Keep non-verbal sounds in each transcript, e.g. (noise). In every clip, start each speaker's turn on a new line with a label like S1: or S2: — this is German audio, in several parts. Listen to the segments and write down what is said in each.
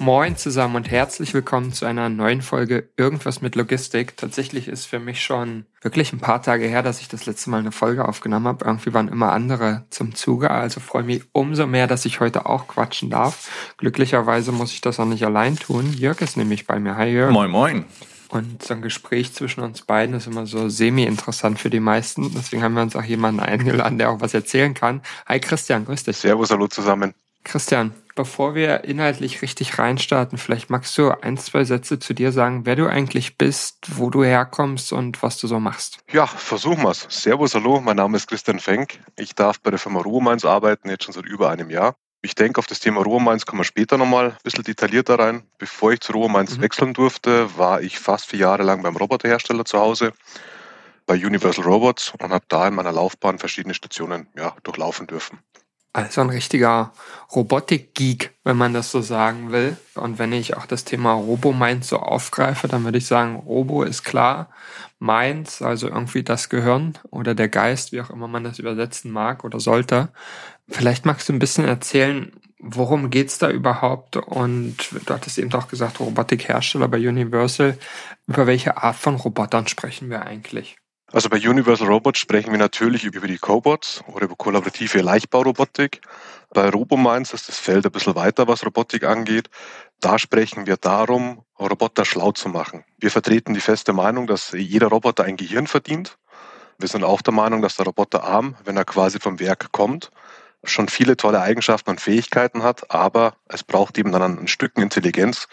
S1: Moin zusammen und herzlich willkommen zu einer neuen Folge Irgendwas mit Logistik. Tatsächlich ist für mich schon wirklich ein paar Tage her, dass ich das letzte Mal eine Folge aufgenommen habe. Irgendwie waren immer andere zum Zuge, also freue mich umso mehr, dass ich heute auch quatschen darf. Glücklicherweise muss ich das auch nicht allein tun. Jörg ist nämlich bei mir. Hi Jörg.
S2: Moin, moin.
S1: Und so ein Gespräch zwischen uns beiden ist immer so semi-interessant für die meisten. Deswegen haben wir uns auch jemanden eingeladen, der auch was erzählen kann. Hi Christian, grüß dich.
S2: Servus, hallo zusammen.
S1: Christian, bevor wir inhaltlich richtig reinstarten, vielleicht magst du ein, zwei Sätze zu dir sagen, wer du eigentlich bist, wo du herkommst und was du so machst.
S2: Ja, versuchen wir's. Servus, hallo, mein Name ist Christian Fenk. Ich darf bei der Firma Ruhrmains arbeiten, jetzt schon seit über einem Jahr. Ich denke, auf das Thema Ruhrmains kommen wir später nochmal ein bisschen detaillierter rein. Bevor ich zu Ruhrmains mhm. wechseln durfte, war ich fast vier Jahre lang beim Roboterhersteller zu Hause, bei Universal Robots und habe da in meiner Laufbahn verschiedene Stationen ja, durchlaufen dürfen.
S1: Also ein richtiger Robotik-Geek, wenn man das so sagen will. Und wenn ich auch das Thema Robo-Mind so aufgreife, dann würde ich sagen, Robo ist klar. Mind, also irgendwie das Gehirn oder der Geist, wie auch immer man das übersetzen mag oder sollte. Vielleicht magst du ein bisschen erzählen, worum geht's da überhaupt? Und du hattest eben auch gesagt, Robotikhersteller bei Universal. Über welche Art von Robotern sprechen wir eigentlich?
S2: Also bei Universal Robots sprechen wir natürlich über die Cobots oder über kollaborative Leichtbaurobotik. Bei RoboMinds ist das Feld ein bisschen weiter, was Robotik angeht. Da sprechen wir darum, Roboter schlau zu machen. Wir vertreten die feste Meinung, dass jeder Roboter ein Gehirn verdient. Wir sind auch der Meinung, dass der Roboterarm, wenn er quasi vom Werk kommt, schon viele tolle Eigenschaften und Fähigkeiten hat, aber es braucht eben dann ein Stücken Intelligenz,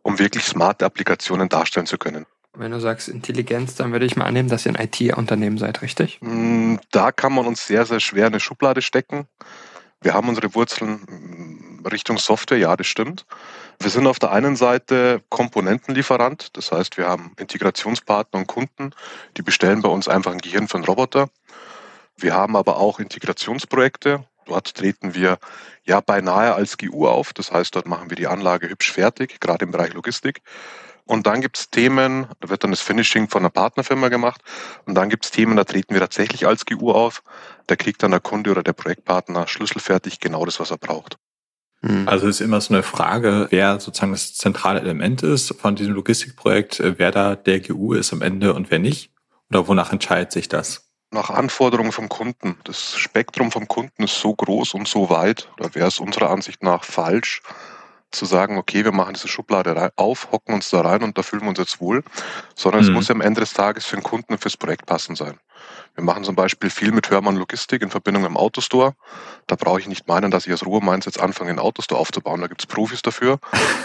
S2: um wirklich smarte Applikationen darstellen zu können.
S1: Wenn du sagst Intelligenz, dann würde ich mal annehmen, dass ihr ein IT-Unternehmen seid, richtig?
S2: Mm, da kann man uns sehr, sehr schwer in eine Schublade stecken. Wir haben unsere Wurzeln mm, Richtung Software, ja, das stimmt. Wir sind auf der einen Seite Komponentenlieferant, das heißt, wir haben Integrationspartner und Kunden, die bestellen bei uns einfach ein Gehirn einen Roboter. Wir haben aber auch Integrationsprojekte. Dort treten wir ja beinahe als GU auf, das heißt, dort machen wir die Anlage hübsch fertig, gerade im Bereich Logistik. Und dann gibt es Themen, da wird dann das Finishing von einer Partnerfirma gemacht. Und dann gibt es Themen, da treten wir tatsächlich als GU auf. Da kriegt dann der Kunde oder der Projektpartner schlüsselfertig genau das, was er braucht.
S3: Hm. Also ist immer so eine Frage, wer sozusagen das zentrale Element ist von diesem Logistikprojekt, wer da der GU ist am Ende und wer nicht? Oder wonach entscheidet sich das?
S2: Nach Anforderungen vom Kunden. Das Spektrum vom Kunden ist so groß und so weit, da wäre es unserer Ansicht nach falsch, zu sagen, okay, wir machen diese Schublade auf, hocken uns da rein und da fühlen wir uns jetzt wohl, sondern mhm. es muss ja am Ende des Tages für den Kunden und fürs Projekt passend sein. Wir machen zum Beispiel viel mit Hörmann Logistik in Verbindung mit dem Autostore. Da brauche ich nicht meinen, dass ich als Ruhe meins jetzt anfange, einen Autostore aufzubauen. Da gibt es Profis dafür.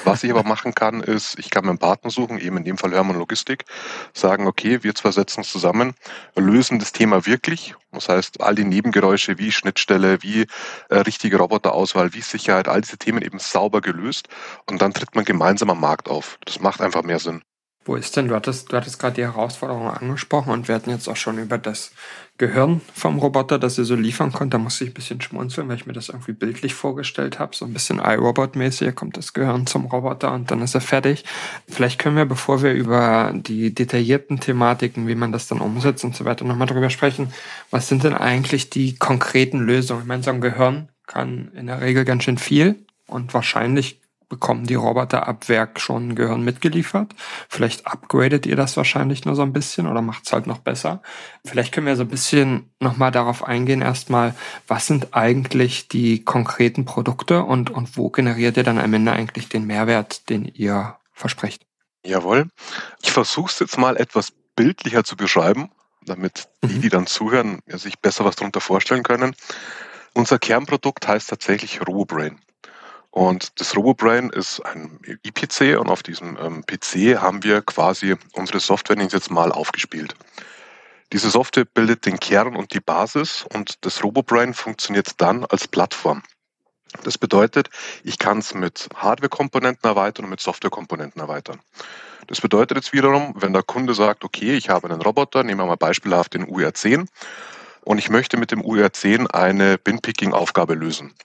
S2: Was ich aber machen kann, ist, ich kann mir einen Partner suchen, eben in dem Fall Hörmann Logistik, sagen, okay, wir zwei setzen uns zusammen, lösen das Thema wirklich. Das heißt, all die Nebengeräusche wie Schnittstelle, wie äh, richtige Roboterauswahl, wie Sicherheit, all diese Themen eben sauber gelöst. Und dann tritt man gemeinsam am Markt auf. Das macht einfach mehr Sinn.
S1: Wo ist denn, du hattest, du hattest gerade die Herausforderung angesprochen und wir hatten jetzt auch schon über das Gehirn vom Roboter, das ihr so liefern könnt. Da musste ich ein bisschen schmunzeln, weil ich mir das irgendwie bildlich vorgestellt habe. So ein bisschen iRobot-mäßig kommt das Gehirn zum Roboter und dann ist er fertig. Vielleicht können wir, bevor wir über die detaillierten Thematiken, wie man das dann umsetzt und so weiter, nochmal drüber sprechen. Was sind denn eigentlich die konkreten Lösungen? Ich meine, so ein Gehirn kann in der Regel ganz schön viel und wahrscheinlich bekommen die Roboter ab Werk schon Gehirn mitgeliefert. Vielleicht upgradet ihr das wahrscheinlich nur so ein bisschen oder macht es halt noch besser. Vielleicht können wir so ein bisschen nochmal darauf eingehen, erstmal, was sind eigentlich die konkreten Produkte und, und wo generiert ihr dann am Ende eigentlich den Mehrwert, den ihr versprecht?
S2: Jawohl. Ich versuche es jetzt mal etwas bildlicher zu beschreiben, damit die, mhm. die dann zuhören, sich besser was darunter vorstellen können. Unser Kernprodukt heißt tatsächlich RoboBrain. Und das RoboBrain ist ein IPC und auf diesem ähm, PC haben wir quasi unsere Software jetzt mal aufgespielt. Diese Software bildet den Kern und die Basis und das RoboBrain funktioniert dann als Plattform. Das bedeutet, ich kann es mit Hardware-Komponenten erweitern und mit Software-Komponenten erweitern. Das bedeutet jetzt wiederum, wenn der Kunde sagt, okay, ich habe einen Roboter, nehmen wir mal beispielhaft den UR10 und ich möchte mit dem UR10 eine Bin-Picking-Aufgabe lösen.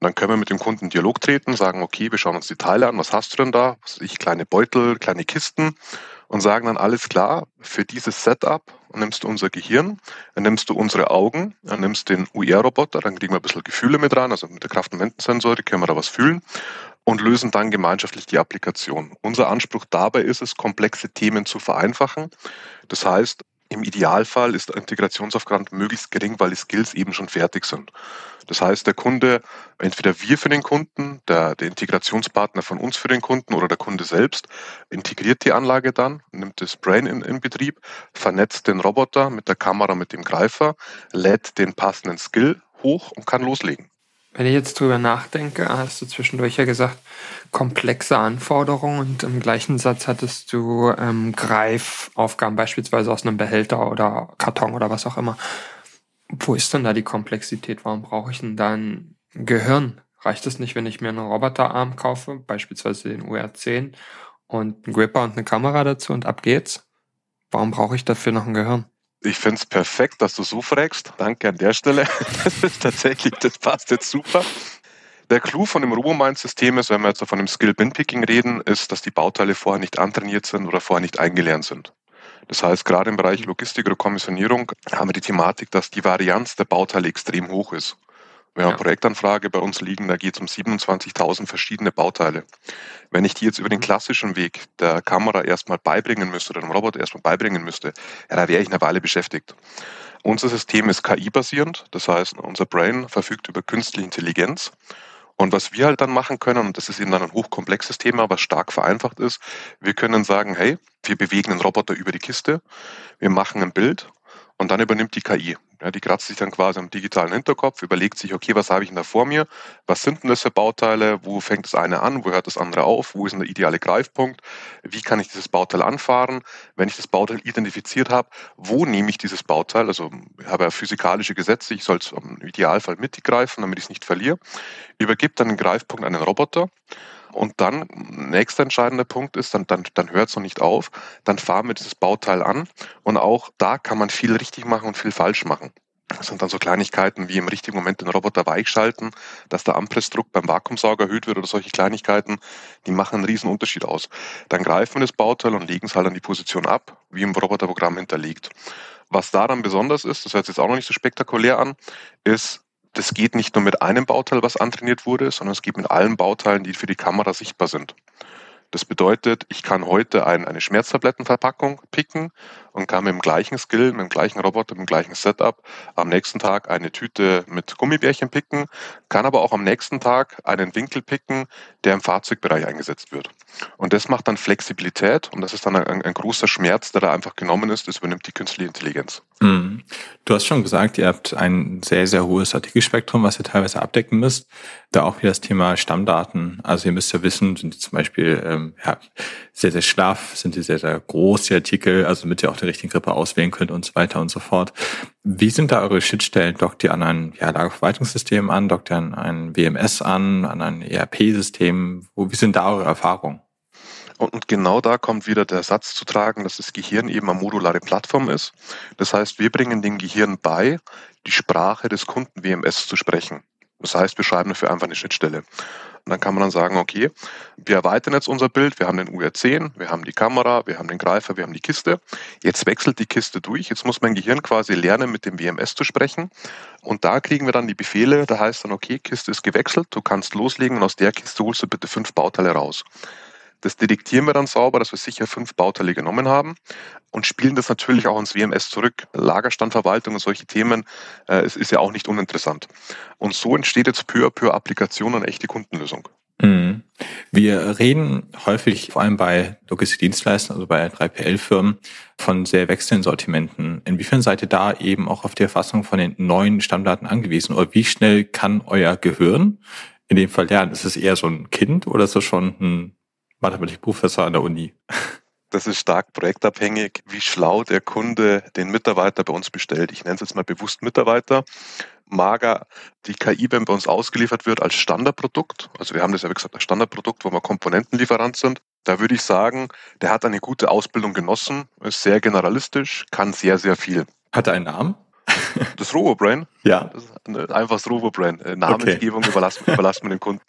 S2: Dann können wir mit dem Kunden in Dialog treten, sagen, okay, wir schauen uns die Teile an, was hast du denn da? Was ich, kleine Beutel, kleine Kisten und sagen dann, alles klar, für dieses Setup nimmst du unser Gehirn, dann nimmst du unsere Augen, dann nimmst den UR-Roboter, dann kriegen wir ein bisschen Gefühle mit rein, also mit der Kraft- und Wendensensorik können wir da was fühlen und lösen dann gemeinschaftlich die Applikation. Unser Anspruch dabei ist es, komplexe Themen zu vereinfachen. Das heißt, im Idealfall ist der Integrationsaufwand möglichst gering, weil die Skills eben schon fertig sind. Das heißt, der Kunde, entweder wir für den Kunden, der, der Integrationspartner von uns für den Kunden oder der Kunde selbst, integriert die Anlage dann, nimmt das Brain in, in Betrieb, vernetzt den Roboter mit der Kamera, mit dem Greifer, lädt den passenden Skill hoch und kann loslegen.
S1: Wenn ich jetzt drüber nachdenke, hast du zwischendurch ja gesagt, komplexe Anforderungen und im gleichen Satz hattest du ähm, Greifaufgaben, beispielsweise aus einem Behälter oder Karton oder was auch immer. Wo ist denn da die Komplexität? Warum brauche ich denn da ein Gehirn? Reicht es nicht, wenn ich mir einen Roboterarm kaufe, beispielsweise den UR10 und einen Gripper und eine Kamera dazu und ab geht's? Warum brauche ich dafür noch ein Gehirn?
S2: Ich finde es perfekt, dass du so fragst. Danke an der Stelle. Das (laughs) tatsächlich, das passt jetzt super. Der Clou von dem Robomind-System ist, wenn wir jetzt von dem Skill-Bin-Picking reden, ist, dass die Bauteile vorher nicht antrainiert sind oder vorher nicht eingelernt sind. Das heißt, gerade im Bereich Logistik oder Kommissionierung haben wir die Thematik, dass die Varianz der Bauteile extrem hoch ist. Wir haben eine Projektanfrage bei uns liegen, da geht es um 27.000 verschiedene Bauteile. Wenn ich die jetzt über den klassischen Weg der Kamera erstmal beibringen müsste oder dem Roboter erstmal beibringen müsste, ja, da wäre ich eine Weile beschäftigt. Unser System ist KI-basierend, das heißt, unser Brain verfügt über künstliche Intelligenz. Und was wir halt dann machen können, und das ist eben dann ein hochkomplexes Thema, was stark vereinfacht ist, wir können sagen, hey, wir bewegen einen Roboter über die Kiste, wir machen ein Bild und dann übernimmt die KI. Ja, die kratzt sich dann quasi am digitalen Hinterkopf, überlegt sich, okay, was habe ich denn da vor mir? Was sind denn das für Bauteile? Wo fängt das eine an? Wo hört das andere auf? Wo ist denn der ideale Greifpunkt? Wie kann ich dieses Bauteil anfahren? Wenn ich das Bauteil identifiziert habe, wo nehme ich dieses Bauteil? Also ich habe ja physikalische Gesetze, ich soll es im Idealfall mitgreifen, damit ich es nicht verliere. Übergibt dann den Greifpunkt an den Roboter. Und dann, nächster entscheidender Punkt ist, dann, dann, dann hört es noch nicht auf, dann fahren wir dieses Bauteil an und auch da kann man viel richtig machen und viel falsch machen. Das sind dann so Kleinigkeiten wie im richtigen Moment den Roboter weichschalten, dass der Anpressdruck beim Vakuumsauger erhöht wird oder solche Kleinigkeiten, die machen einen riesen Unterschied aus. Dann greifen wir das Bauteil und legen es halt an die Position ab, wie im Roboterprogramm hinterlegt. Was daran besonders ist, das hört sich jetzt auch noch nicht so spektakulär an, ist, das geht nicht nur mit einem Bauteil, was antrainiert wurde, sondern es geht mit allen Bauteilen, die für die Kamera sichtbar sind. Das bedeutet, ich kann heute ein, eine Schmerztablettenverpackung picken und kann mit dem gleichen Skill, mit dem gleichen Roboter, mit dem gleichen Setup am nächsten Tag eine Tüte mit Gummibärchen picken, kann aber auch am nächsten Tag einen Winkel picken, der im Fahrzeugbereich eingesetzt wird. Und das macht dann Flexibilität und das ist dann ein, ein großer Schmerz, der da einfach genommen ist, das übernimmt die künstliche Intelligenz.
S3: Mhm. Du hast schon gesagt, ihr habt ein sehr, sehr hohes Artikelspektrum, was ihr teilweise abdecken müsst. Da auch wieder das Thema Stammdaten. Also ihr müsst ja wissen, sind die zum Beispiel ähm, ja, sehr, sehr schlaff, sind die sehr, sehr groß, die Artikel, also damit ihr auch die richtige Grippe auswählen könnt und so weiter und so fort. Wie sind da eure Schnittstellen? Dockt ihr an ein ja, Lagerverwaltungssystem an? Dockt ihr an ein WMS an? An ein ERP-System? Wie sind da eure Erfahrungen?
S2: Und genau da kommt wieder der Satz zu tragen, dass das Gehirn eben eine modulare Plattform ist. Das heißt, wir bringen dem Gehirn bei, die Sprache des Kunden WMS zu sprechen. Das heißt, wir schreiben dafür einfach eine Schnittstelle. Und dann kann man dann sagen, okay, wir erweitern jetzt unser Bild, wir haben den UR10, wir haben die Kamera, wir haben den Greifer, wir haben die Kiste. Jetzt wechselt die Kiste durch. Jetzt muss mein Gehirn quasi lernen, mit dem WMS zu sprechen. Und da kriegen wir dann die Befehle, da heißt dann, okay, Kiste ist gewechselt, du kannst loslegen und aus der Kiste holst du bitte fünf Bauteile raus. Das detektieren wir dann sauber, dass wir sicher fünf Bauteile genommen haben und spielen das natürlich auch ins WMS zurück. Lagerstandverwaltung und solche Themen äh, es ist ja auch nicht uninteressant. Und so entsteht jetzt peu à peu Applikation und echte Kundenlösung.
S3: Mhm. Wir reden häufig, vor allem bei Logistikdienstleistern, also bei 3PL-Firmen, von sehr wechselnden Sortimenten. Inwiefern seid ihr da eben auch auf die Erfassung von den neuen Stammdaten angewiesen? Oder wie schnell kann euer Gehirn in dem Fall lernen? Ist es eher so ein Kind oder ist es schon ein Mathematikprofessor an der Uni.
S2: Das ist stark projektabhängig, wie schlau der Kunde den Mitarbeiter bei uns bestellt. Ich nenne es jetzt mal bewusst Mitarbeiter. Mager die KI, wenn bei uns ausgeliefert wird, als Standardprodukt. Also wir haben das ja wie gesagt als Standardprodukt, wo wir Komponentenlieferant sind. Da würde ich sagen, der hat eine gute Ausbildung genossen, ist sehr generalistisch, kann sehr, sehr viel.
S3: Hat er einen Namen? (laughs)
S2: Das RoboBrain?
S3: Ja.
S2: Das einfach das RoboBrain. Äh, Namensgebung okay. überlassen, überlassen wir den Kunden.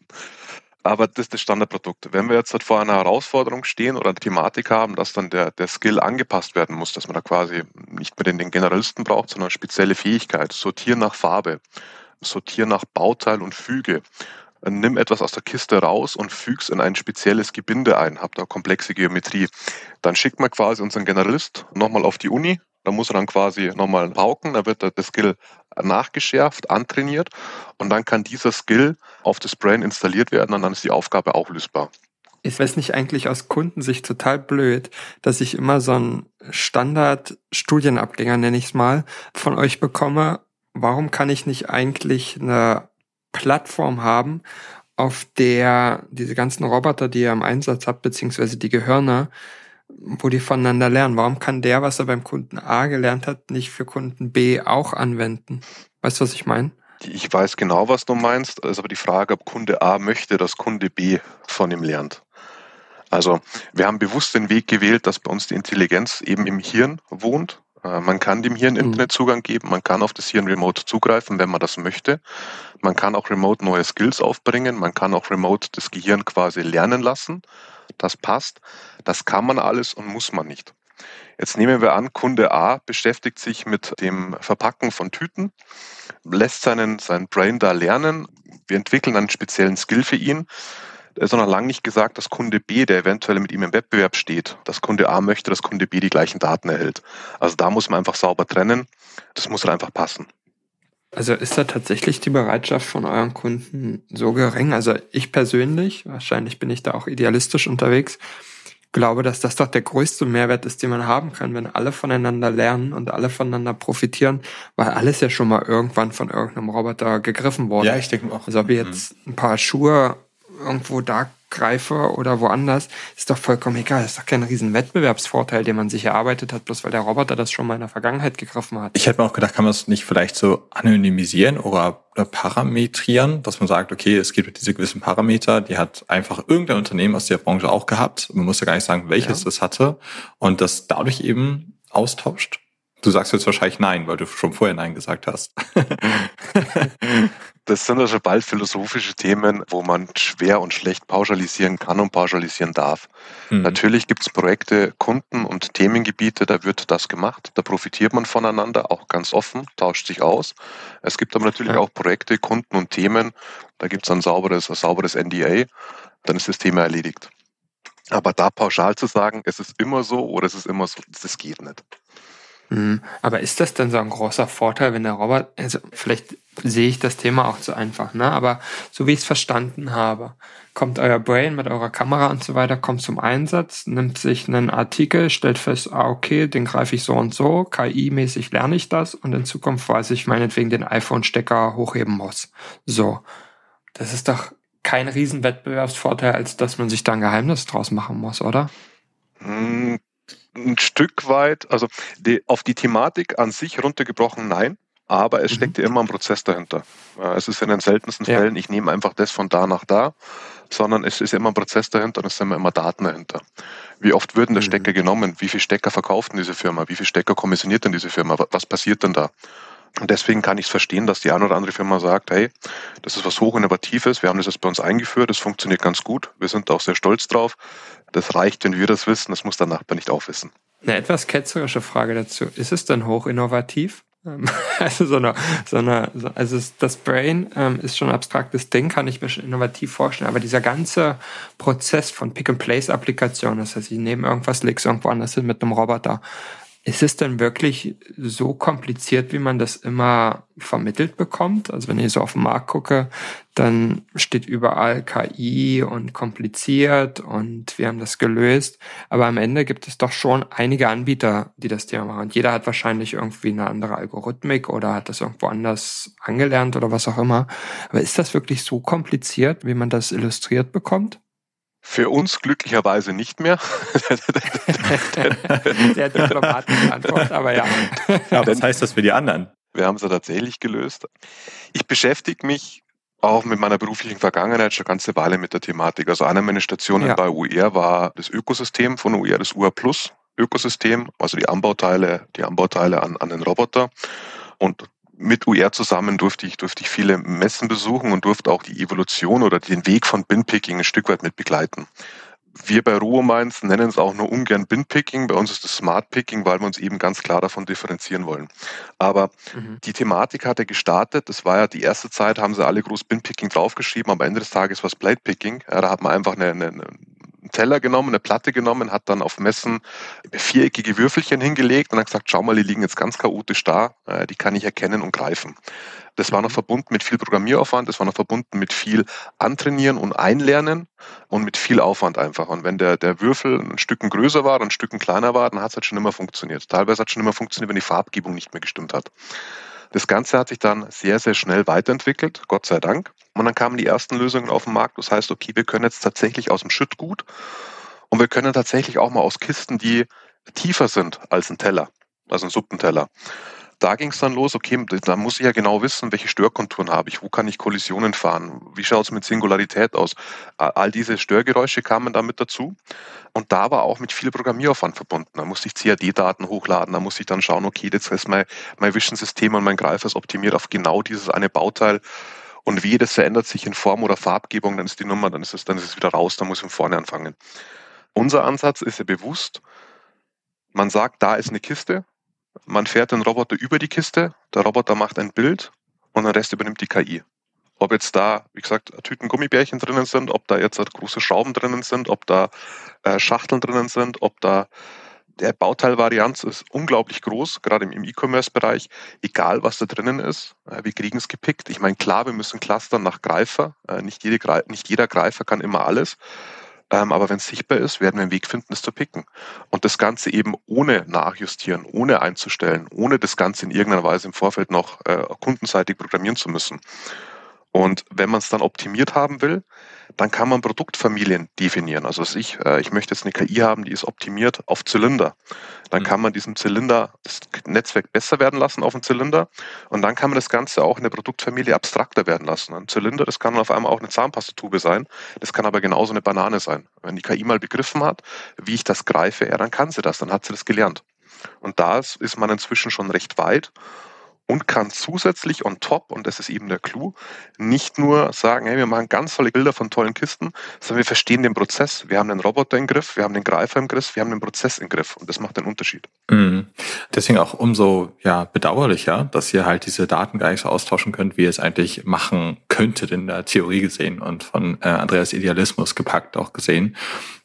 S2: Aber das ist das Standardprodukt. Wenn wir jetzt halt vor einer Herausforderung stehen oder eine Thematik haben, dass dann der, der Skill angepasst werden muss, dass man da quasi nicht mehr den, den Generalisten braucht, sondern spezielle Fähigkeit, sortieren nach Farbe, sortieren nach Bauteil und Füge, nimm etwas aus der Kiste raus und füg's in ein spezielles Gebinde ein, hab da komplexe Geometrie. Dann schickt man quasi unseren Generalist nochmal auf die Uni, da muss er dann quasi nochmal pauken, da wird der Skill nachgeschärft, antrainiert und dann kann dieser Skill auf das Brain installiert werden und dann ist die Aufgabe auch lösbar.
S1: Ist es nicht eigentlich aus Kundensicht total blöd, dass ich immer so einen Standard-Studienabgänger, nenne ich es mal, von euch bekomme? Warum kann ich nicht eigentlich eine Plattform haben, auf der diese ganzen Roboter, die ihr im Einsatz habt, beziehungsweise die Gehirne, wo die voneinander lernen. Warum kann der, was er beim Kunden A gelernt hat, nicht für Kunden B auch anwenden? Weißt du, was ich meine?
S2: Ich weiß genau, was du meinst. Es ist aber die Frage, ob Kunde A möchte, dass Kunde B von ihm lernt. Also wir haben bewusst den Weg gewählt, dass bei uns die Intelligenz eben im Hirn wohnt. Äh, man kann dem Hirn mhm. Internetzugang geben, man kann auf das Hirn remote zugreifen, wenn man das möchte. Man kann auch remote neue Skills aufbringen, man kann auch remote das Gehirn quasi lernen lassen das passt. Das kann man alles und muss man nicht. Jetzt nehmen wir an, Kunde A beschäftigt sich mit dem Verpacken von Tüten, lässt seinen, sein Brain da lernen. Wir entwickeln einen speziellen Skill für ihn. Es ist noch lange nicht gesagt, dass Kunde B, der eventuell mit ihm im Wettbewerb steht, dass Kunde A möchte, dass Kunde B die gleichen Daten erhält. Also da muss man einfach sauber trennen. Das muss halt einfach passen.
S1: Also ist da tatsächlich die Bereitschaft von euren Kunden so gering? Also ich persönlich, wahrscheinlich bin ich da auch idealistisch unterwegs, glaube, dass das doch der größte Mehrwert ist, den man haben kann, wenn alle voneinander lernen und alle voneinander profitieren, weil alles ja schon mal irgendwann von irgendeinem Roboter gegriffen wurde.
S3: Ja, ich denke auch.
S1: Also ob jetzt ein paar Schuhe irgendwo da greife oder woanders, ist doch vollkommen egal. Das ist doch kein riesen Wettbewerbsvorteil, den man sich erarbeitet hat, bloß weil der Roboter das schon mal in der Vergangenheit gegriffen hat.
S3: Ich hätte mir auch gedacht, kann man es nicht vielleicht so anonymisieren oder, parametrieren, dass man sagt, okay, es gibt diese gewissen Parameter, die hat einfach irgendein Unternehmen aus der Branche auch gehabt. Man muss ja gar nicht sagen, welches ja. es hatte und das dadurch eben austauscht. Du sagst jetzt wahrscheinlich nein, weil du schon vorher nein gesagt hast. (laughs)
S2: das sind also bald philosophische Themen, wo man schwer und schlecht pauschalisieren kann und pauschalisieren darf. Mhm. Natürlich gibt es Projekte, Kunden und Themengebiete, da wird das gemacht. Da profitiert man voneinander, auch ganz offen, tauscht sich aus. Es gibt aber natürlich ja. auch Projekte, Kunden und Themen, da gibt es ein sauberes, ein sauberes NDA, dann ist das Thema erledigt. Aber da pauschal zu sagen, es ist immer so oder es ist immer so, das geht nicht.
S1: Mhm. Aber ist das denn so ein großer Vorteil, wenn der Roboter, also vielleicht sehe ich das Thema auch zu einfach, ne? Aber so wie ich es verstanden habe, kommt euer Brain mit eurer Kamera und so weiter, kommt zum Einsatz, nimmt sich einen Artikel, stellt fest, ah, okay, den greife ich so und so, KI-mäßig lerne ich das und in Zukunft weiß ich meinetwegen den iPhone-Stecker hochheben muss. So. Das ist doch kein Riesenwettbewerbsvorteil, als dass man sich da ein Geheimnis draus machen muss, oder?
S2: Ein Stück weit, also die, auf die Thematik an sich runtergebrochen, nein. Aber es mhm. steckt ja immer ein Prozess dahinter. Es ist in den seltensten ja. Fällen, ich nehme einfach das von da nach da, sondern es ist immer ein Prozess dahinter und es sind immer Daten dahinter. Wie oft würden der mhm. Stecker genommen? Wie viele Stecker verkauft denn diese Firma? Wie viele Stecker kommissioniert denn diese Firma? Was passiert denn da? Und deswegen kann ich es verstehen, dass die eine oder andere Firma sagt, hey, das ist was hochinnovatives, wir haben das jetzt bei uns eingeführt, das funktioniert ganz gut, wir sind auch sehr stolz drauf. Das reicht, wenn wir das wissen, das muss der Nachbar nicht auch wissen.
S1: Eine etwas ketzerische Frage dazu. Ist es denn hochinnovativ? Ähm, (laughs) also so eine, so eine, also das Brain ähm, ist schon ein abstraktes Ding, kann ich mir schon innovativ vorstellen. Aber dieser ganze Prozess von Pick-and-Place-Applikationen, das heißt, ich nehme irgendwas, lege es irgendwo anders hin mit einem Roboter, ist es denn wirklich so kompliziert, wie man das immer vermittelt bekommt? Also wenn ich so auf den Markt gucke, dann steht überall KI und kompliziert und wir haben das gelöst. Aber am Ende gibt es doch schon einige Anbieter, die das Thema machen. Und jeder hat wahrscheinlich irgendwie eine andere Algorithmik oder hat das irgendwo anders angelernt oder was auch immer. Aber ist das wirklich so kompliziert, wie man das illustriert bekommt?
S2: Für uns glücklicherweise nicht mehr. (laughs)
S1: Sehr diplomatische Antwort, aber ja.
S3: Aber was heißt das für die anderen?
S2: Wir haben es ja tatsächlich gelöst. Ich beschäftige mich auch mit meiner beruflichen Vergangenheit schon eine ganze Weile mit der Thematik. Also eine meiner Stationen
S1: Ja.
S2: bei UR war das Ökosystem von UR, das UR Plus Ökosystem, also die Anbauteile, die Anbauteile an, an den Roboter. Und mit UR zusammen durfte ich, durfte ich viele Messen besuchen und durfte auch die Evolution oder den Weg von Binpicking ein Stück weit mit begleiten. Wir bei Mainz nennen es auch nur ungern Binpicking. Bei uns ist es Smart Picking, weil wir uns eben ganz klar davon differenzieren wollen. Aber
S1: Mhm.
S2: die Thematik hatte gestartet. Das war ja die erste Zeit, haben sie alle groß Binpicking draufgeschrieben. Am Ende des Tages war es Plate Picking. Ja, da hat man einfach eine, eine, einen Teller genommen, eine Platte genommen, hat dann auf Messen viereckige Würfelchen hingelegt und hat gesagt, schau mal, die liegen jetzt ganz chaotisch da. Äh, Die kann ich erkennen und greifen. Das war noch verbunden mit viel Programmieraufwand, das war noch verbunden mit viel Antrainieren und Einlernen und mit viel Aufwand einfach. Und wenn der, der Würfel ein Stücken größer war, ein Stücken kleiner war, dann hat es halt schon immer funktioniert. Teilweise hat es schon immer funktioniert, wenn die Farbgebung nicht mehr gestimmt hat. Das Ganze hat sich dann sehr, sehr schnell weiterentwickelt, Gott sei Dank. Und dann kamen die ersten Lösungen auf den Markt. Das heißt, okay, wir können jetzt tatsächlich aus dem Schüttgut und wir können tatsächlich auch mal aus Kisten, die tiefer sind als ein Teller, also ein Suppenteller. Da ging es dann los, okay, da muss ich ja genau wissen, welche Störkonturen habe ich, wo kann ich Kollisionen fahren, wie schaut es mit Singularität aus. All diese Störgeräusche kamen damit dazu. Und da war auch mit viel Programmieraufwand verbunden. Da musste ich CAD-Daten hochladen, da musste ich dann schauen, okay, jetzt ist mein, mein Vision-System und mein Greifer ist optimiert auf genau dieses eine Bauteil. Und wie das verändert sich in Form oder Farbgebung, dann ist die Nummer, dann ist es, dann ist es wieder raus, dann muss ich von vorne anfangen. Unser Ansatz ist ja bewusst, man sagt, da ist eine Kiste, man fährt den Roboter über die Kiste, der Roboter macht ein Bild und den Rest übernimmt die KI. Ob jetzt da, wie gesagt, Tüten Gummibärchen drinnen sind, ob da jetzt halt große Schrauben drinnen sind, ob da äh, Schachteln drinnen sind, ob da der Bauteilvarianz ist unglaublich groß, gerade im, E-Commerce-Bereich. Egal, was da drinnen ist, äh, wir kriegen es gepickt. Ich meine, klar, wir müssen clustern nach Greifer. Äh, nicht, jede, nicht jeder Greifer kann immer alles. Ähm, aber wenn es sichtbar ist, werden wir einen Weg finden, es zu picken. Und das Ganze eben ohne nachjustieren, ohne einzustellen, ohne das Ganze in irgendeiner Weise im Vorfeld noch äh, kundenseitig programmieren zu müssen. Und wenn man es dann optimiert haben will, dann kann man Produktfamilien definieren. Also ich, äh, ich möchte jetzt eine KI haben, die ist optimiert auf Zylinder. Dann
S3: Mhm.
S2: kann man diesem Zylinder das Netzwerk besser werden lassen auf dem Zylinder. Und dann kann man das Ganze auch in der Produktfamilie abstrakter werden lassen. Ein Zylinder, das kann auf einmal auch eine Zahnpastatube sein. Das kann aber genauso eine Banane sein. Wenn die KI mal begriffen hat, wie ich das greife, ja, dann kann sie das, dann hat sie das gelernt. Und da ist man inzwischen schon recht weit und kann zusätzlich on top, und das ist eben der Clou, nicht nur sagen, hey, wir machen ganz tolle Bilder von tollen Kisten, sondern wir verstehen den Prozess. Wir haben den Roboter im Griff, wir haben den Greifer im Griff, wir haben den Prozess im Griff und das macht den Unterschied.
S3: Mhm. Deswegen auch umso ja, bedauerlicher, dass ihr halt diese Daten gar nicht so austauschen könnt, wie ihr es eigentlich machen könntet in der Theorie gesehen und von äh, Andreas Idealismus gepackt auch gesehen.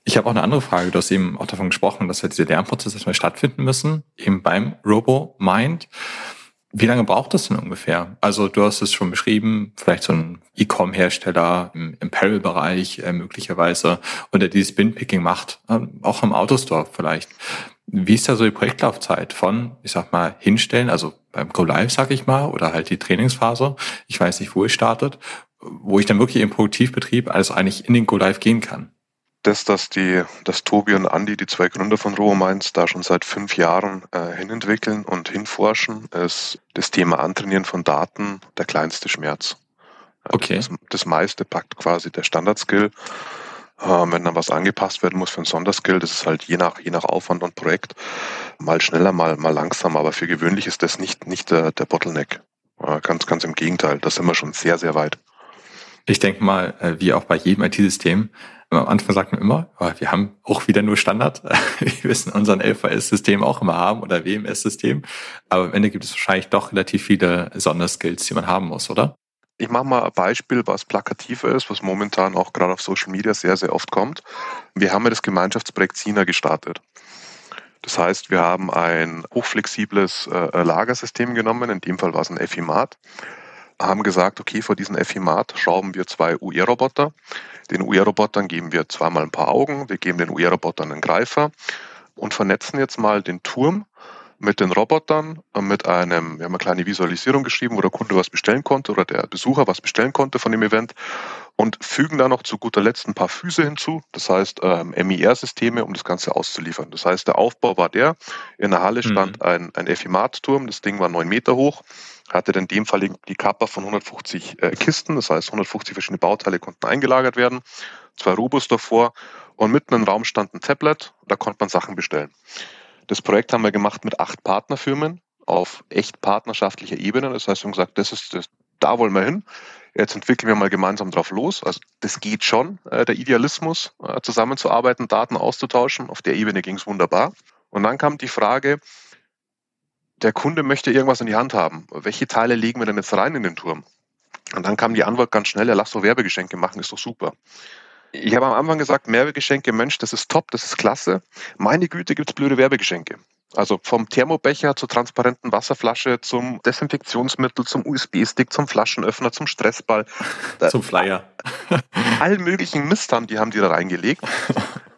S3: Ich habe auch eine andere Frage. Du hast eben auch davon gesprochen, dass halt diese Lernprozesse erstmal stattfinden müssen, eben beim RoboMind. Wie lange braucht das denn ungefähr? Also du hast es schon beschrieben, vielleicht so ein E-Com-Hersteller im Apparel-Bereich äh, möglicherweise und der dieses Bin-Picking macht, ähm, auch im Autostore vielleicht. Wie ist da so die Projektlaufzeit von, ich sag mal, hinstellen, also beim Go Live, sag ich mal, oder halt die Trainingsphase, ich weiß nicht, wo es startet, wo ich dann wirklich im Produktivbetrieb alles eigentlich in den Go Live gehen kann?
S2: Das, dass die, dass Tobi und Andi, die zwei Gründer von RoboMinds, da schon seit fünf Jahren äh, hinentwickeln und hinforschen, ist das Thema Antrainieren von Daten der kleinste Schmerz. Ja,
S3: Okay.
S2: Das, das meiste packt quasi der Standardskill. Ähm, wenn dann was angepasst werden muss für einen Sonderskill, das ist halt je nach, je nach Aufwand und Projekt mal schneller, mal, mal langsamer. Aber für gewöhnlich ist das nicht, nicht der, der Bottleneck. Äh, ganz, ganz im Gegenteil. Da sind wir schon sehr, sehr weit.
S3: Ich denke mal, äh, wie auch bei jedem IT-System, am Anfang sagt man immer, oh, wir haben auch wieder nur Standard. (laughs) Wir müssen unseren LVS-System auch immer haben oder WMS-System. Aber am Ende gibt es wahrscheinlich doch relativ viele Sonderskills, die man haben muss, oder?
S2: Ich mache mal ein Beispiel, was plakativ ist, was momentan auch gerade auf Social Media sehr, sehr oft kommt. Wir haben ja das Gemeinschaftsprojekt SINA gestartet. Das heißt, wir haben ein hochflexibles äh, Lagersystem genommen, in dem Fall war es ein FIMAT, haben gesagt, okay, vor diesen FIMAT schrauben wir zwei UE-Roboter. Den UE-Robotern geben wir zweimal ein paar Augen, wir geben den UE-Robotern einen Greifer und vernetzen jetzt mal den Turm mit den Robotern, äh, mit einem, wir haben eine kleine Visualisierung geschrieben, wo der Kunde was bestellen konnte oder der Besucher was bestellen konnte von dem Event und fügen da noch zu guter Letzt ein paar Füße hinzu, das heißt ähm, MIR-Systeme, um das Ganze auszuliefern. Das heißt, der Aufbau war der, in der Halle stand mhm. ein, ein FIMAT-Turm, das Ding war neun Meter hoch, hatte in dem Fall die Kappa von 150 äh, Kisten, das heißt 150 verschiedene Bauteile konnten eingelagert werden, zwei Robos davor und mitten im Raum stand ein Tablet, da konnte man Sachen bestellen. Das Projekt haben wir gemacht mit acht Partnerfirmen auf echt partnerschaftlicher Ebene. Das heißt, wir haben gesagt, das ist das, da wollen wir hin. Jetzt entwickeln wir mal gemeinsam drauf los. Also das geht schon, äh, der Idealismus, äh, zusammenzuarbeiten, Daten auszutauschen. Auf der Ebene ging es wunderbar. Und dann kam die Frage, der Kunde möchte irgendwas in die Hand haben. Welche Teile legen wir denn jetzt rein in den Turm? Und dann kam die Antwort ganz schnell, ja, lass doch Werbegeschenke machen, ist doch super. Ich habe am Anfang gesagt, Werbegeschenke, Mensch, das ist top, das ist klasse. Meine Güte, gibt's blöde Werbegeschenke. Also vom Thermobecher zur transparenten Wasserflasche, zum Desinfektionsmittel, zum USB-Stick, zum Flaschenöffner, zum Stressball.
S3: Zum Flyer. (laughs)
S2: All möglichen Mist haben die, haben die da reingelegt.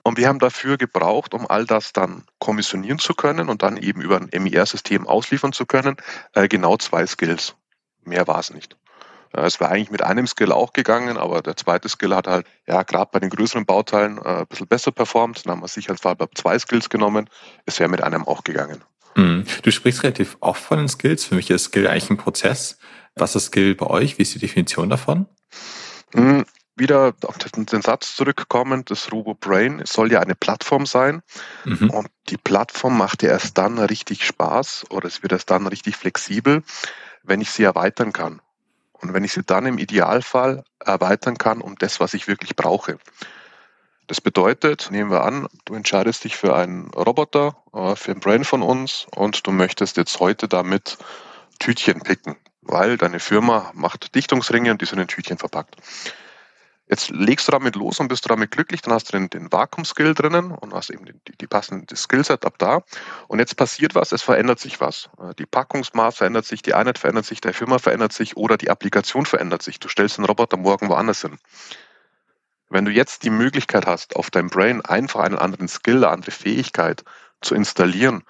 S2: Und wir haben dafür gebraucht, um all das dann kommissionieren zu können und dann eben über ein MIR-System ausliefern zu können, äh, genau zwei Skills. Mehr war es nicht. Es wäre eigentlich mit einem Skill auch gegangen, aber der zweite Skill hat halt, ja, gerade bei den größeren Bauteilen äh, ein bisschen besser performt. Dann haben wir sicherheitshalber zwei Skills genommen. Es wäre mit einem auch gegangen.
S3: Mhm. Du sprichst relativ oft von den Skills. Für mich ist Skill eigentlich ein Prozess. Was ist Skill bei euch? Wie ist die Definition davon?
S2: Mhm wieder auf den Satz zurückkommen, das Robo Brain soll ja eine Plattform sein. Mhm. Und die Plattform macht ja erst dann richtig Spaß oder es wird erst dann richtig flexibel, wenn ich sie erweitern kann. Und wenn ich sie dann im Idealfall erweitern kann um das, was ich wirklich brauche. Das bedeutet, nehmen wir an, du entscheidest dich für einen Roboter, äh, für ein Brain von uns und du möchtest jetzt heute damit Tütchen picken, weil deine Firma macht Dichtungsringe und die sind in Tütchen verpackt. Jetzt legst du damit los und bist du damit glücklich, dann hast du den, den Vakuum-Skill drinnen und hast eben die, die passende Skill-Setup da. Und jetzt passiert was, es verändert sich was. Äh, die Packungsmaß verändert sich, die Einheit verändert sich, der Firma verändert sich oder die Applikation verändert sich. Du stellst den Roboter morgen woanders hin. Wenn du jetzt die Möglichkeit hast, auf deinem Brain einfach einen anderen Skill, eine andere Fähigkeit zu installieren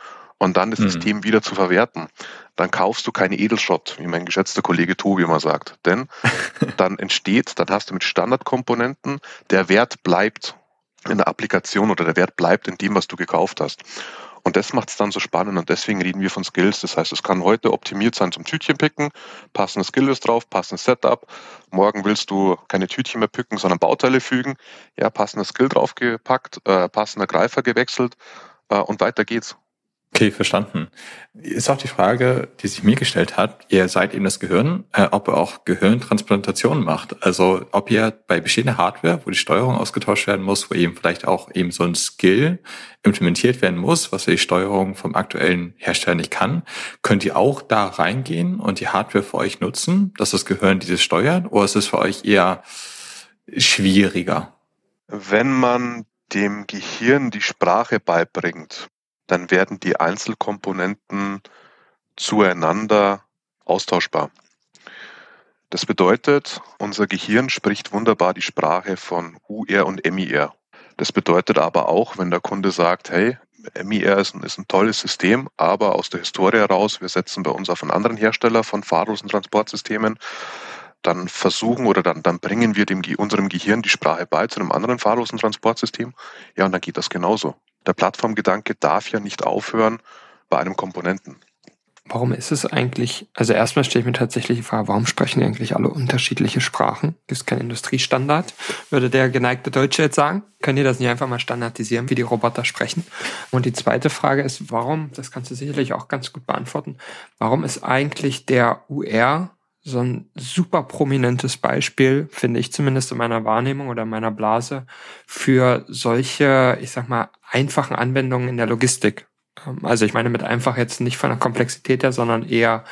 S2: und dann das mhm. System wieder zu verwerten, dann kaufst du keine Edelschrott, wie mein geschätzter Kollege Tobi immer sagt. Denn (laughs) dann entsteht, dann hast du mit Standardkomponenten, der Wert bleibt in der Applikation oder der Wert bleibt in dem, was du gekauft hast. Und das macht es dann so spannend und deswegen reden wir von Skills. Das heißt, es kann heute optimiert sein zum Tütchen picken, passende Skills drauf, passendes Setup. Morgen willst du keine Tütchen mehr picken, sondern Bauteile fügen. Ja, passender Skill draufgepackt, äh, passender Greifer gewechselt äh, und weiter geht's.
S3: Okay, verstanden. Ist auch die Frage, die sich mir gestellt hat, ihr seid eben das Gehirn, äh, ob ihr auch Gehirntransplantationen macht. Also ob ihr bei bestehender Hardware, wo die Steuerung ausgetauscht werden muss, wo eben vielleicht auch eben so ein Skill implementiert werden muss, was die Steuerung vom aktuellen Hersteller nicht kann, könnt ihr auch da reingehen und die Hardware für euch nutzen, dass das Gehirn dieses steuert, oder ist es für euch eher schwieriger?
S2: Wenn man dem Gehirn die Sprache beibringt, dann werden die Einzelkomponenten zueinander austauschbar. Das bedeutet, unser Gehirn spricht wunderbar die Sprache von UR und MIR. Das bedeutet aber auch, wenn der Kunde sagt, hey, MIR ist ein, ist ein tolles System, aber aus der Historie heraus, wir setzen bei uns auf einen anderen Hersteller von fahrlosen Transportsystemen, dann versuchen oder dann, dann bringen wir dem, unserem Gehirn die Sprache bei zu einem anderen fahrlosen Transportsystem. Ja, und dann geht das genauso der Plattformgedanke darf ja nicht aufhören bei einem Komponenten.
S1: Warum ist es eigentlich, also erstmal stelle ich mir tatsächlich die Frage, warum sprechen eigentlich alle unterschiedliche Sprachen? Gibt es keinen Industriestandard? Würde der geneigte Deutsche jetzt sagen? Könnt ihr das nicht einfach mal standardisieren, wie die Roboter sprechen? Und die zweite Frage ist, warum, das kannst du sicherlich auch ganz gut beantworten, warum ist eigentlich der UR so ein super prominentes Beispiel, finde ich zumindest in meiner Wahrnehmung oder in meiner Blase, für solche, ich sag mal, einfachen Anwendungen in der Logistik. Ähm, also ich meine mit einfach jetzt nicht von der Komplexität her, sondern eher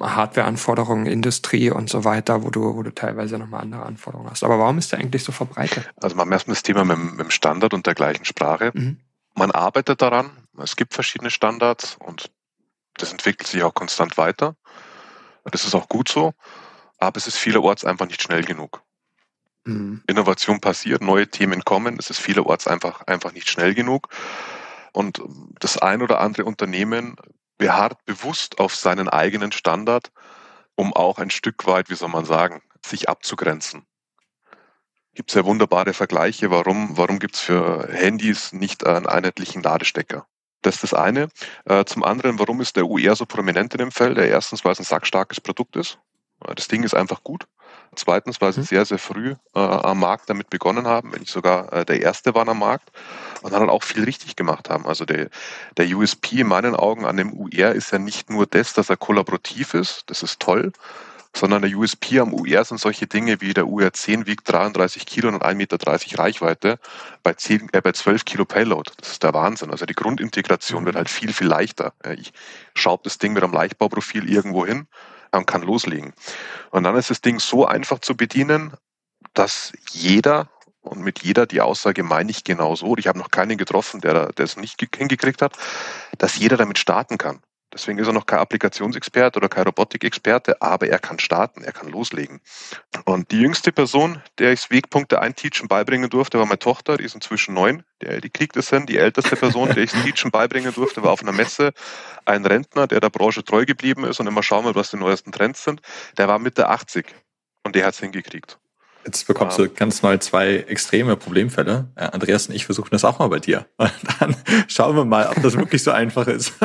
S1: Hardwareanforderungen, Industrie und so weiter, wo du, wo du teilweise nochmal andere Anforderungen hast. Aber warum ist der eigentlich so verbreitet?
S2: Also man erstmal das Thema mit, mit dem Standard und der gleichen Sprache. Mhm. Man arbeitet daran. Es gibt verschiedene Standards und das entwickelt sich auch konstant weiter. Das ist auch gut so, aber es ist vielerorts einfach nicht schnell genug. Mhm. Innovation passiert, neue Themen kommen, es ist vielerorts einfach, einfach nicht schnell genug. Und das ein oder andere Unternehmen beharrt bewusst auf seinen eigenen Standard, um auch ein Stück weit, wie soll man sagen, sich abzugrenzen. gibt es ja wunderbare Vergleiche, warum, warum gibt es für Handys nicht einen einheitlichen Ladestecker. Das ist das eine. Äh, zum anderen, warum ist der UR so prominent in dem Feld? Erstens, weil es ein sackstarkes Produkt ist. Äh, das Ding ist einfach gut. Zweitens, weil sie mhm. sehr, sehr früh äh, am Markt damit begonnen haben, wenn nicht sogar äh, der erste waren am Markt und dann auch viel richtig gemacht haben. Also der, der USP in meinen Augen an dem UR ist ja nicht nur das, dass er kollaborativ ist, das ist toll, sondern der USP am UR sind solche Dinge wie der UR10 wiegt 33 Kilo und 1,30 Meter Reichweite bei, 10, äh, bei 12 Kilo Payload. Das ist der Wahnsinn. Also die Grundintegration wird halt viel, viel leichter. Ich schraube das Ding mit einem Leichtbauprofil irgendwo hin und kann loslegen. Und dann ist das Ding so einfach zu bedienen, dass jeder, und mit jeder die Aussage meine ich genau so, ich habe noch keinen getroffen, der, der es nicht hingekriegt hat, dass jeder damit starten kann. Deswegen ist er noch kein Applikationsexperte oder kein Robotikexperte, aber er kann starten, er kann loslegen. Und die jüngste Person, der ich Wegpunkte einteachen beibringen durfte, war meine Tochter, die ist inzwischen neun, die, die kriegt es hin. Die älteste Person, der ich (laughs) Teachen beibringen durfte, war auf einer Messe ein Rentner, der der Branche treu geblieben ist und immer schauen will, was die neuesten Trends sind. Der war Mitte 80 und der hat es hingekriegt.
S3: Jetzt bekommst du ganz mal zwei extreme Problemfälle. Äh, Andreas und ich versuchen das auch mal bei dir. (laughs) Und dann schauen wir mal, ob das wirklich so einfach ist. (laughs)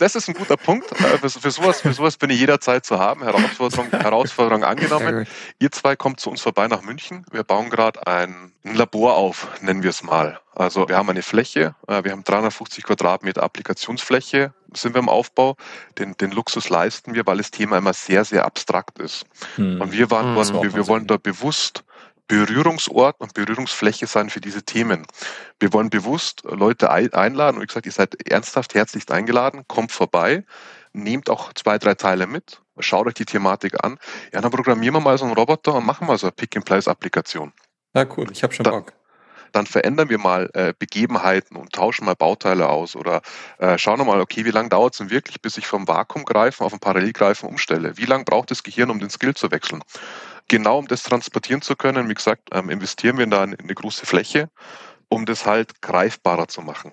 S2: das ist ein guter Punkt. Äh, für, für, sowas, für sowas bin ich jederzeit zu haben. Herausforderung, (laughs) Herausforderung angenommen. Ihr zwei kommt zu uns vorbei nach München. Wir bauen gerade ein, ein Labor auf, nennen wir es mal. Also wir haben eine Fläche, äh, wir haben 350 Quadratmeter Applikationsfläche, sind wir im Aufbau. Den, den Luxus leisten wir, weil das Thema immer sehr, sehr abstrakt ist. Hm. Und wir waren, hm, wir, wir wollen da bewusst Berührungsort und Berührungsfläche sein für diese Themen. Wir wollen bewusst Leute einladen und wie gesagt, ihr seid ernsthaft herzlichst eingeladen, kommt vorbei, nehmt auch zwei, drei Teile mit, schaut euch die Thematik an. Ja, dann programmieren wir mal so einen Roboter und machen mal so eine Pick-and-Place-Applikation.
S3: Ja, cool, ich habe schon da, Bock
S2: dann verändern wir mal äh, Begebenheiten und tauschen mal Bauteile aus oder äh, schauen mal, okay, wie lange dauert es denn wirklich, bis ich vom Vakuumgreifen auf ein Parallelgreifen umstelle? Wie lange braucht das Gehirn, um den Skill zu wechseln? genau um das transportieren zu können, wie gesagt, ähm, investieren wir da in eine große Fläche, um das halt greifbarer zu machen.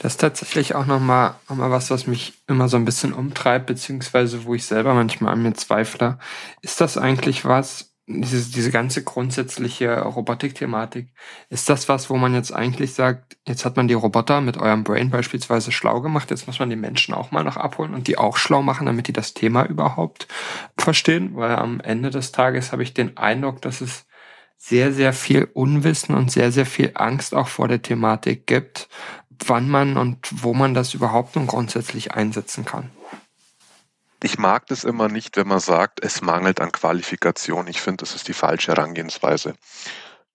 S1: Das ist tatsächlich auch nochmal noch mal was, was mich immer so ein bisschen umtreibt, beziehungsweise wo ich selber manchmal an mir zweifle. Ist das eigentlich was, diese, diese ganze grundsätzliche Robotik-Thematik, ist das was, wo man jetzt eigentlich sagt, jetzt hat man die Roboter mit eurem Brain beispielsweise schlau gemacht, jetzt muss man die Menschen auch mal noch abholen und die auch schlau machen, damit die das Thema überhaupt verstehen, weil am Ende des Tages habe ich den Eindruck, dass es sehr, sehr viel Unwissen und sehr, sehr viel Angst auch vor der Thematik gibt, wann man und wo man das überhaupt nun grundsätzlich einsetzen kann.
S2: Ich mag das immer nicht, wenn man sagt, es mangelt an Qualifikation. Ich finde, das ist die falsche Herangehensweise.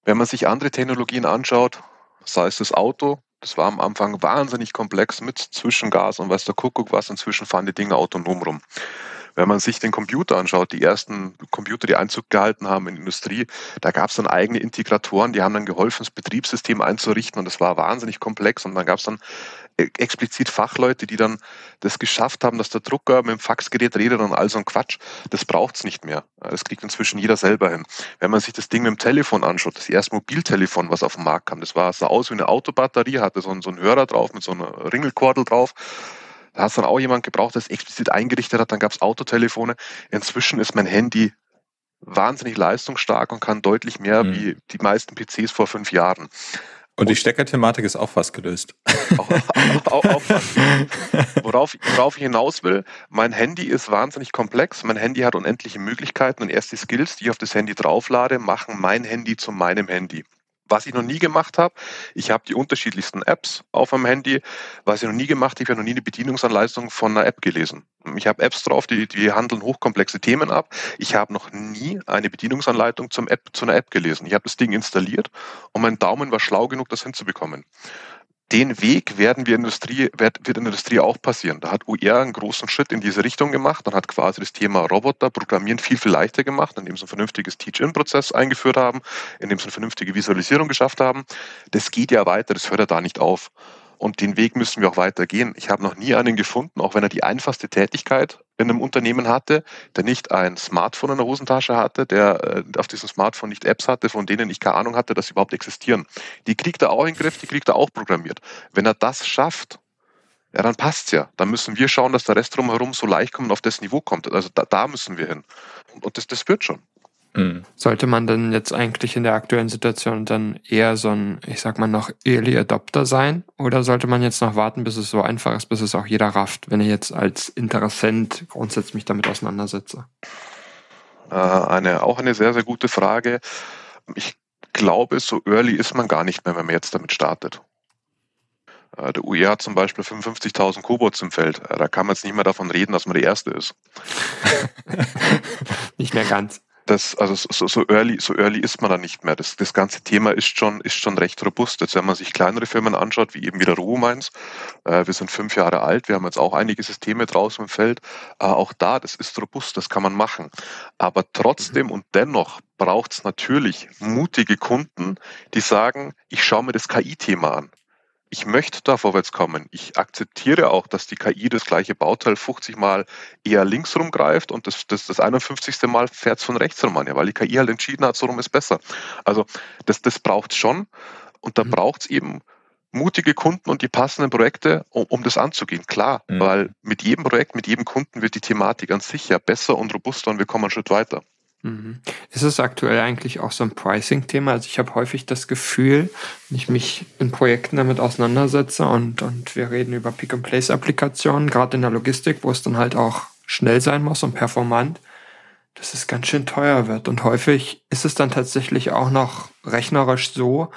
S2: Wenn man sich andere Technologien anschaut, sei es das Auto, das war am Anfang wahnsinnig komplex mit Zwischengas und weiß der Kuckuck was, inzwischen fahren die Dinge autonom rum. Wenn man sich den Computer anschaut, die ersten Computer, die Einzug gehalten haben in die Industrie, da gab es dann eigene Integratoren, die haben dann geholfen, das Betriebssystem einzurichten und das war wahnsinnig komplex und dann gab es dann explizit Fachleute, die dann das geschafft haben, dass der Drucker mit dem Faxgerät redet und all so ein Quatsch. Das braucht's nicht mehr. Das kriegt inzwischen jeder selber hin. Wenn man sich das Ding mit dem Telefon anschaut, das erste Mobiltelefon, was auf den Markt kam, das war sah aus wie eine Autobatterie, hatte so einen, so einen Hörer drauf mit so einer Ringelkordel drauf da hat es dann auch jemand gebraucht, der es explizit eingerichtet hat. Dann gab es Autotelefone. Inzwischen ist mein Handy wahnsinnig leistungsstark und kann deutlich mehr mhm. wie die meisten PCs vor fünf Jahren.
S3: Und die Steckerthematik ist auch fast gelöst. Auch,
S2: auch, auch fast. Worauf, worauf ich hinaus will, mein Handy ist wahnsinnig komplex. Mein Handy hat unendliche Möglichkeiten und erst die Skills, die ich auf das Handy drauflade, machen mein Handy zu meinem Handy. Was ich noch nie gemacht habe, ich habe die unterschiedlichsten Apps auf meinem Handy. Was ich noch nie gemacht habe, ich habe noch nie eine Bedienungsanleitung von einer App gelesen. Ich habe Apps drauf, die, die handeln hochkomplexe Themen ab. Ich habe noch nie eine Bedienungsanleitung zum App, zu einer App gelesen. Ich habe das Ding installiert und mein Daumen war schlau genug, das hinzubekommen den Weg werden wir Industrie, wird, wird in der Industrie auch passieren. Da hat UR einen großen Schritt in diese Richtung gemacht und hat quasi das Thema Roboter, Programmieren viel, viel leichter gemacht, indem sie ein vernünftiges Teach-In-Prozess eingeführt haben, indem sie eine vernünftige Visualisierung geschafft haben. Das geht ja weiter, das hört ja da nicht auf. Und den Weg müssen wir auch weitergehen. Ich habe noch nie einen gefunden, auch wenn er die einfachste Tätigkeit in einem Unternehmen hatte, der nicht ein Smartphone in der Hosentasche hatte, der äh, auf diesem Smartphone nicht Apps hatte, von denen ich keine Ahnung hatte, dass sie überhaupt existieren. Die kriegt er auch in den Griff, die kriegt er auch programmiert. Wenn er das schafft, ja, dann passt's ja. Dann müssen wir schauen, dass der Rest drumherum so leicht kommt und auf das Niveau kommt. Also da, da müssen wir hin. Und das, das wird schon.
S1: Mhm. Sollte man dann jetzt eigentlich in der aktuellen Situation dann eher so ein, ich sag mal noch Early Adopter sein? Oder sollte man jetzt noch warten, bis es so einfach ist, bis es auch jeder rafft, wenn ich jetzt als Interessent grundsätzlich mich damit auseinandersetze?
S2: Äh, eine, auch eine sehr, sehr gute Frage. Ich glaube, so early ist man gar nicht mehr, wenn man jetzt damit startet. Äh, der UE hat zum Beispiel 55.000 Cobots im Feld. Äh, da kann man jetzt nicht mehr davon reden, dass man die Erste ist. (laughs) (laughs)
S1: nicht mehr ganz
S2: das, also so, so early, so early ist man da nicht mehr. Das, das ganze Thema ist schon, ist schon recht robust. Jetzt, wenn man sich kleinere Firmen anschaut, wie eben wieder Robomeins, äh, wir sind fünf Jahre alt, wir haben jetzt auch einige Systeme draußen im Feld. Äh, auch da, das ist robust, das kann man machen. Aber trotzdem und dennoch braucht es natürlich mutige Kunden, die sagen, ich schaue mir das KI-Thema an ich möchte da vorwärts kommen. Ich akzeptiere auch, dass die KI das gleiche Bauteil 50 Mal eher links rumgreift und das, das, das 51. Mal fährt es von rechts rum an, ja, weil die KI halt entschieden hat, so rum ist besser. Also das, das braucht es schon und da mhm. braucht es eben mutige Kunden und die passenden Projekte, um, um das anzugehen. Klar, mhm. weil mit jedem Projekt, mit jedem Kunden wird die Thematik an sich ja besser und robuster und wir kommen einen Schritt weiter.
S1: Mhm. Ist es aktuell eigentlich auch so ein Pricing-Thema? Also ich habe häufig das Gefühl, wenn ich mich in Projekten damit auseinandersetze und, und wir reden über Pick-and-Place-Applikationen, gerade in der Logistik, wo es dann halt auch schnell sein muss und performant, dass es ganz schön teuer wird. Und häufig ist es dann tatsächlich auch noch rechnerisch so,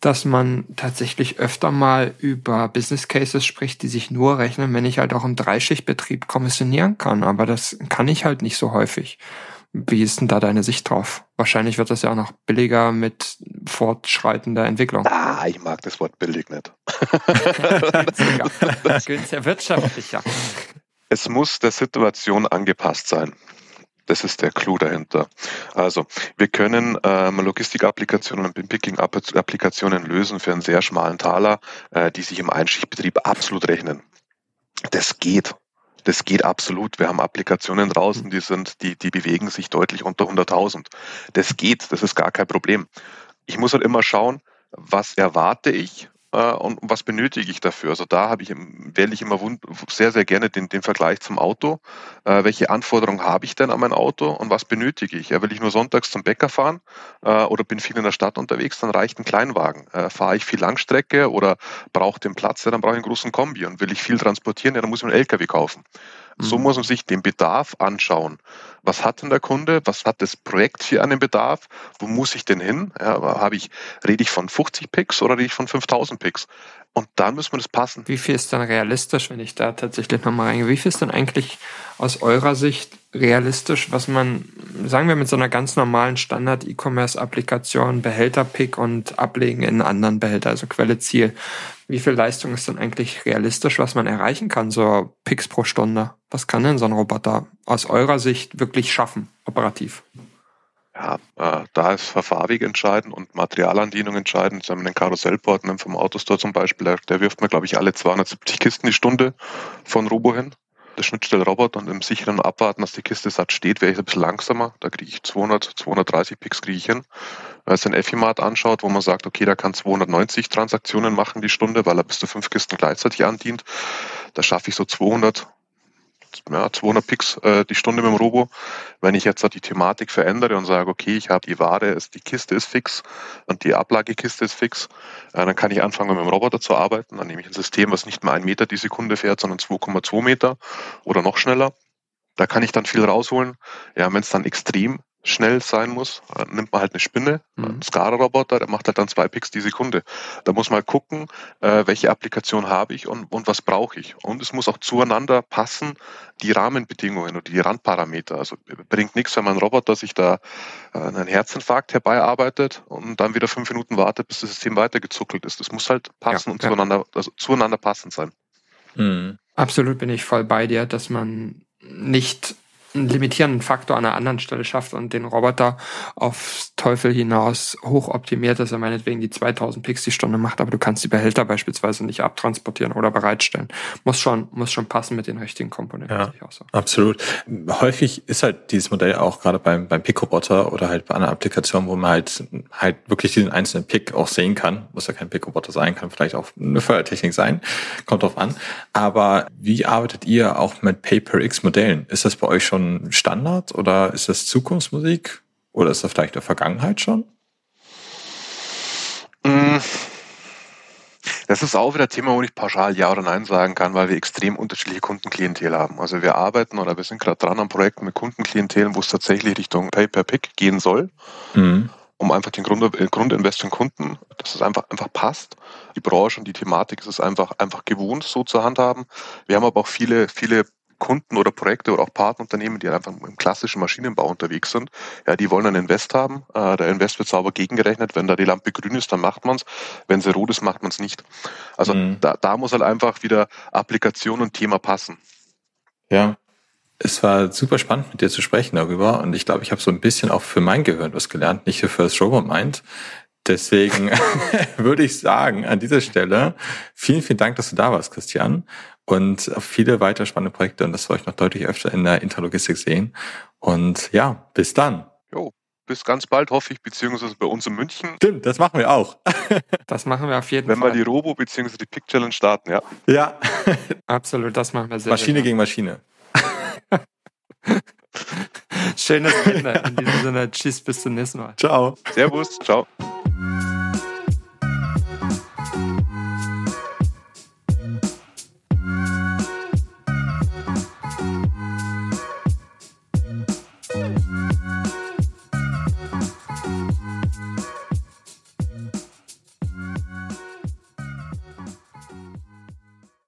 S1: dass man tatsächlich öfter mal über Business Cases spricht, die sich nur rechnen, wenn ich halt auch im Dreischichtbetrieb kommissionieren kann. Aber das kann ich halt nicht so häufig. Wie ist denn da deine Sicht drauf? Wahrscheinlich wird das ja auch noch billiger mit fortschreitender Entwicklung.
S2: Ah, ich mag das Wort billig nicht. (laughs)
S1: Günstiger, wirtschaftlicher.
S2: Es muss der Situation angepasst sein. Das ist der Clou dahinter. Also wir können ähm, Logistikapplikationen und Picking-Applikationen lösen für einen sehr schmalen Taler, äh, die sich im Einschichtbetrieb absolut rechnen. Das geht. Das geht absolut. Wir haben Applikationen draußen, die sind, die, die bewegen sich deutlich unter 100.000. Das geht. Das ist gar kein Problem. Ich muss halt immer schauen, was erwarte ich äh, und was benötige ich dafür? Also da habe ich, wähle ich immer sehr, sehr gerne den, den Vergleich zum Auto. Äh, welche Anforderungen habe ich denn an mein Auto und was benötige ich? Ja, will ich nur sonntags zum Bäcker fahren äh, oder bin viel in der Stadt unterwegs, dann reicht ein Kleinwagen. Äh, fahre ich viel Langstrecke oder brauche den Platz, ja, dann brauche ich einen großen Kombi. Und will ich viel transportieren, ja, dann muss ich einen LKW kaufen. So mhm. muss man sich den Bedarf anschauen. Was hat denn der Kunde? Was hat das Projekt für einen Bedarf? Wo muss ich denn hin? Ja, habe ich, rede ich von 50 Picks oder rede ich von 5000 Picks? Und dann müssen wir das passen.
S1: Wie viel ist dann realistisch, wenn ich da tatsächlich nochmal reingehe? Wie viel ist denn eigentlich aus eurer Sicht realistisch, was man, sagen wir mit so einer ganz normalen Standard-E-Commerce-Applikation, Behälter-Pick und Ablegen in einen anderen Behälter, also Quelle-Ziel, wie viel Leistung ist denn eigentlich realistisch, was man erreichen kann, so Picks pro Stunde? Was kann denn so ein Roboter aus eurer Sicht wirklich schaffen, operativ?
S2: Ja, äh, da ist Verfahrweg entscheidend und Materialandienung entscheidend. Wir haben einen Karussellport vom Autostore zum Beispiel, der, der wirft mir, glaube ich, alle 270 Kisten die Stunde von Robo hin. Der Schnittstellroboter und im sicheren Abwarten, dass die Kiste satt steht, wäre ich ein bisschen langsamer. Da kriege ich 200, 230 Picks kriege ich hin. Wenn man sich ein Effimat anschaut, wo man sagt, okay, da kann 290 Transaktionen machen die Stunde, weil er bis zu fünf Kisten gleichzeitig andient, da schaffe ich so 200, ja, 200 Picks äh, die Stunde mit dem Robo. Wenn ich jetzt die Thematik verändere und sage, okay, ich habe die Ware, die Kiste ist fix und die Ablagekiste ist fix, äh, dann kann ich anfangen, mit dem Roboter zu arbeiten. Dann nehme ich ein System, was nicht mehr ein Meter die Sekunde fährt, sondern 2,2 Meter oder noch schneller. Da kann ich dann viel rausholen. Ja, wenn es dann extrem schnell sein muss, nimmt man halt eine Spinne, mhm. einen SCADA-Roboter, der macht halt dann zwei Picks die Sekunde. Da muss man halt gucken, äh, welche Applikation habe ich und, und was brauche ich. Und es muss auch zueinander passen, die Rahmenbedingungen und die Randparameter. Also bringt nichts, wenn mein Roboter sich da äh, einen Herzinfarkt herbeiarbeitet und dann wieder fünf Minuten wartet, bis das System weitergezuckelt ist. Das muss halt passen ja, und ja. zueinander, also zueinander passend sein.
S1: Mhm. Absolut bin ich voll bei dir, dass man nicht einen limitierenden Faktor an einer anderen Stelle schafft und den Roboter auf Teufel hinaus hochoptimiert, dass er meinetwegen die 2000 Picks die Stunde macht, aber du kannst die Behälter beispielsweise nicht abtransportieren oder bereitstellen. Muss schon, muss schon passen mit den richtigen Komponenten.
S3: Ja, so. absolut. Häufig ist halt dieses Modell auch gerade beim, beim Pick-Roboter oder halt bei einer Applikation, wo man halt, halt wirklich diesen einzelnen Pick auch sehen kann. Muss ja kein Pick-Roboter sein, kann vielleicht auch eine Fördertechnik sein. Kommt drauf an. Aber wie arbeitet ihr auch mit Pay-per-X-Modellen? Ist das bei euch schon schon Standard oder ist das Zukunftsmusik? Oder ist das vielleicht der Vergangenheit schon?
S2: Mm. Das ist auch wieder ein Thema, wo ich pauschal Ja oder Nein sagen kann, weil wir extrem unterschiedliche Kundenklientel haben. Also wir arbeiten oder wir sind gerade dran am Projekten mit Kundenklientelen, wo es tatsächlich Richtung Pay-per-Pick gehen soll. Mhm um einfach den Grund, äh, Grundinvest Kunden, dass es einfach, einfach passt. Die Branche und die Thematik ist es einfach, einfach gewohnt, so zu handhaben. Wir haben aber auch viele, viele Kunden oder Projekte oder auch Partnerunternehmen, die einfach im klassischen Maschinenbau unterwegs sind. Ja, die wollen einen Invest haben. Äh, der Invest wird sauber gegengerechnet. Wenn da die Lampe grün ist, dann macht man es. Wenn sie rot ist, macht man es nicht. Also mhm. da, da muss halt einfach wieder Applikation und Thema passen.
S3: Ja, es war super spannend, mit dir zu sprechen darüber. Und ich glaube, ich habe so ein bisschen auch für mein Gehirn was gelernt, nicht für First Robot Mind. Deswegen (laughs) würde ich sagen, an dieser Stelle, vielen, vielen Dank, dass du da warst, Christian. Und viele weitere spannende Projekte. Und das soll ich noch deutlich öfter in der Interlogistik sehen. Und ja, bis dann.
S2: Jo, bis ganz bald, hoffe ich, beziehungsweise bei uns in München.
S3: Stimmt, das machen wir auch. (laughs)
S1: das machen wir auf jeden
S2: Wenn
S1: Fall.
S2: Wenn wir die Robo- beziehungsweise die Pick Challenge starten, ja.
S3: Ja.
S1: Absolut, das machen wir sehr
S3: Maschine sehr gegen Maschine. (laughs)
S1: Schönes Ende. In diesem Sinne, tschüss, bis zum nächsten Mal.
S3: Ciao.
S2: Servus, ciao.